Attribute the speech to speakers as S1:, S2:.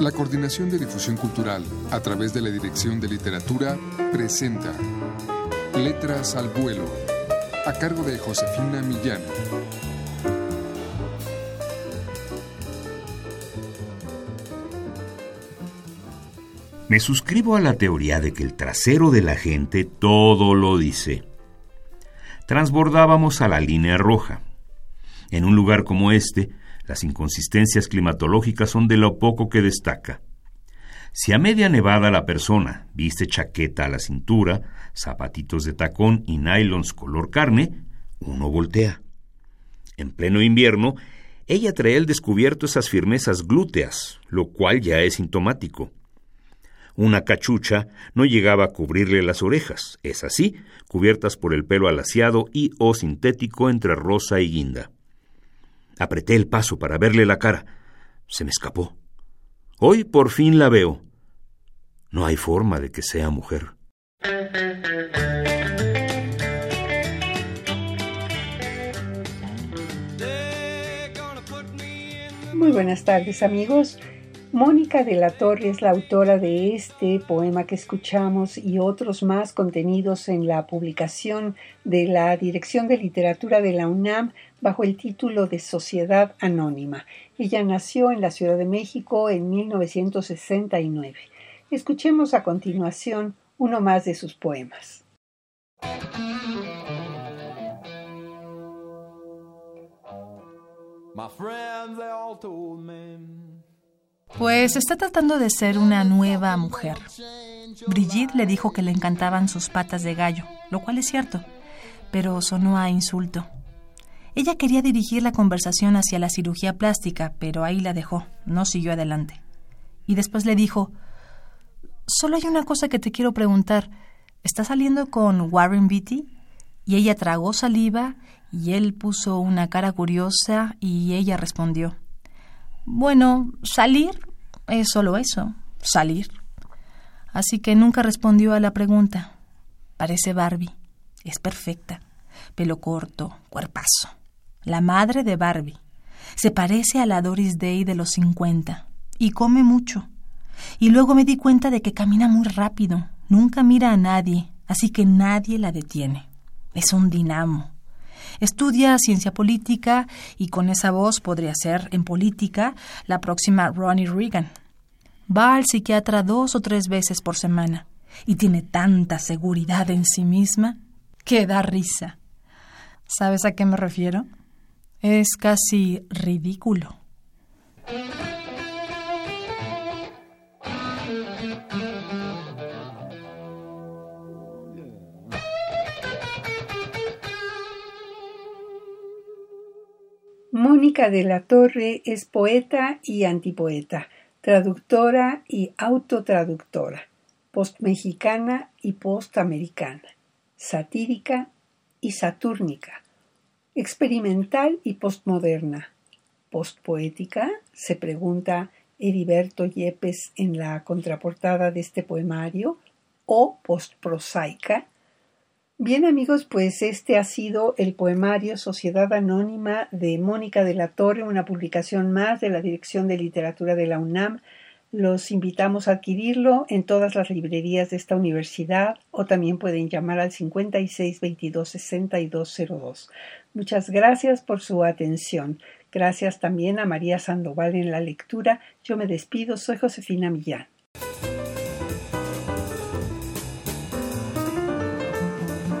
S1: La Coordinación de Difusión Cultural, a través de la Dirección de Literatura, presenta Letras al Vuelo, a cargo de Josefina Millán.
S2: Me suscribo a la teoría de que el trasero de la gente todo lo dice. Transbordábamos a la línea roja. En un lugar como este, las inconsistencias climatológicas son de lo poco que destaca. Si a media nevada la persona viste chaqueta a la cintura, zapatitos de tacón y nylons color carne, uno voltea. En pleno invierno, ella trae al descubierto esas firmezas glúteas, lo cual ya es sintomático. Una cachucha no llegaba a cubrirle las orejas, es así, cubiertas por el pelo alaciado y o sintético entre rosa y guinda. Apreté el paso para verle la cara. Se me escapó. Hoy por fin la veo. No hay forma de que sea mujer.
S3: Muy buenas tardes amigos. Mónica de la Torre es la autora de este poema que escuchamos y otros más contenidos en la publicación de la Dirección de Literatura de la UNAM bajo el título de Sociedad Anónima. Ella nació en la Ciudad de México en 1969. Escuchemos a continuación uno más de sus poemas.
S4: Pues está tratando de ser una nueva mujer. Brigitte le dijo que le encantaban sus patas de gallo, lo cual es cierto, pero sonó a insulto. Ella quería dirigir la conversación hacia la cirugía plástica, pero ahí la dejó, no siguió adelante. Y después le dijo, Solo hay una cosa que te quiero preguntar. ¿Estás saliendo con Warren Beatty? Y ella tragó saliva y él puso una cara curiosa y ella respondió, Bueno, salir es solo eso, salir. Así que nunca respondió a la pregunta. Parece Barbie, es perfecta, pelo corto, cuerpazo la madre de Barbie. Se parece a la Doris Day de los 50 y come mucho. Y luego me di cuenta de que camina muy rápido, nunca mira a nadie, así que nadie la detiene. Es un dinamo. Estudia ciencia política y con esa voz podría ser en política la próxima Ronnie Reagan. Va al psiquiatra dos o tres veces por semana y tiene tanta seguridad en sí misma que da risa. ¿Sabes a qué me refiero? Es casi ridículo.
S3: Mónica de la Torre es poeta y antipoeta, traductora y autotraductora, postmexicana y postamericana, satírica y satúrnica, experimental y postmoderna. ¿Postpoética? se pregunta Heriberto Yepes en la contraportada de este poemario, o postprosaica. Bien amigos, pues este ha sido el poemario Sociedad Anónima de Mónica de la Torre, una publicación más de la Dirección de Literatura de la UNAM los invitamos a adquirirlo en todas las librerías de esta universidad o también pueden llamar al 56 22 6202. Muchas gracias por su atención. Gracias también a María Sandoval en la lectura. Yo me despido. Soy Josefina Millán.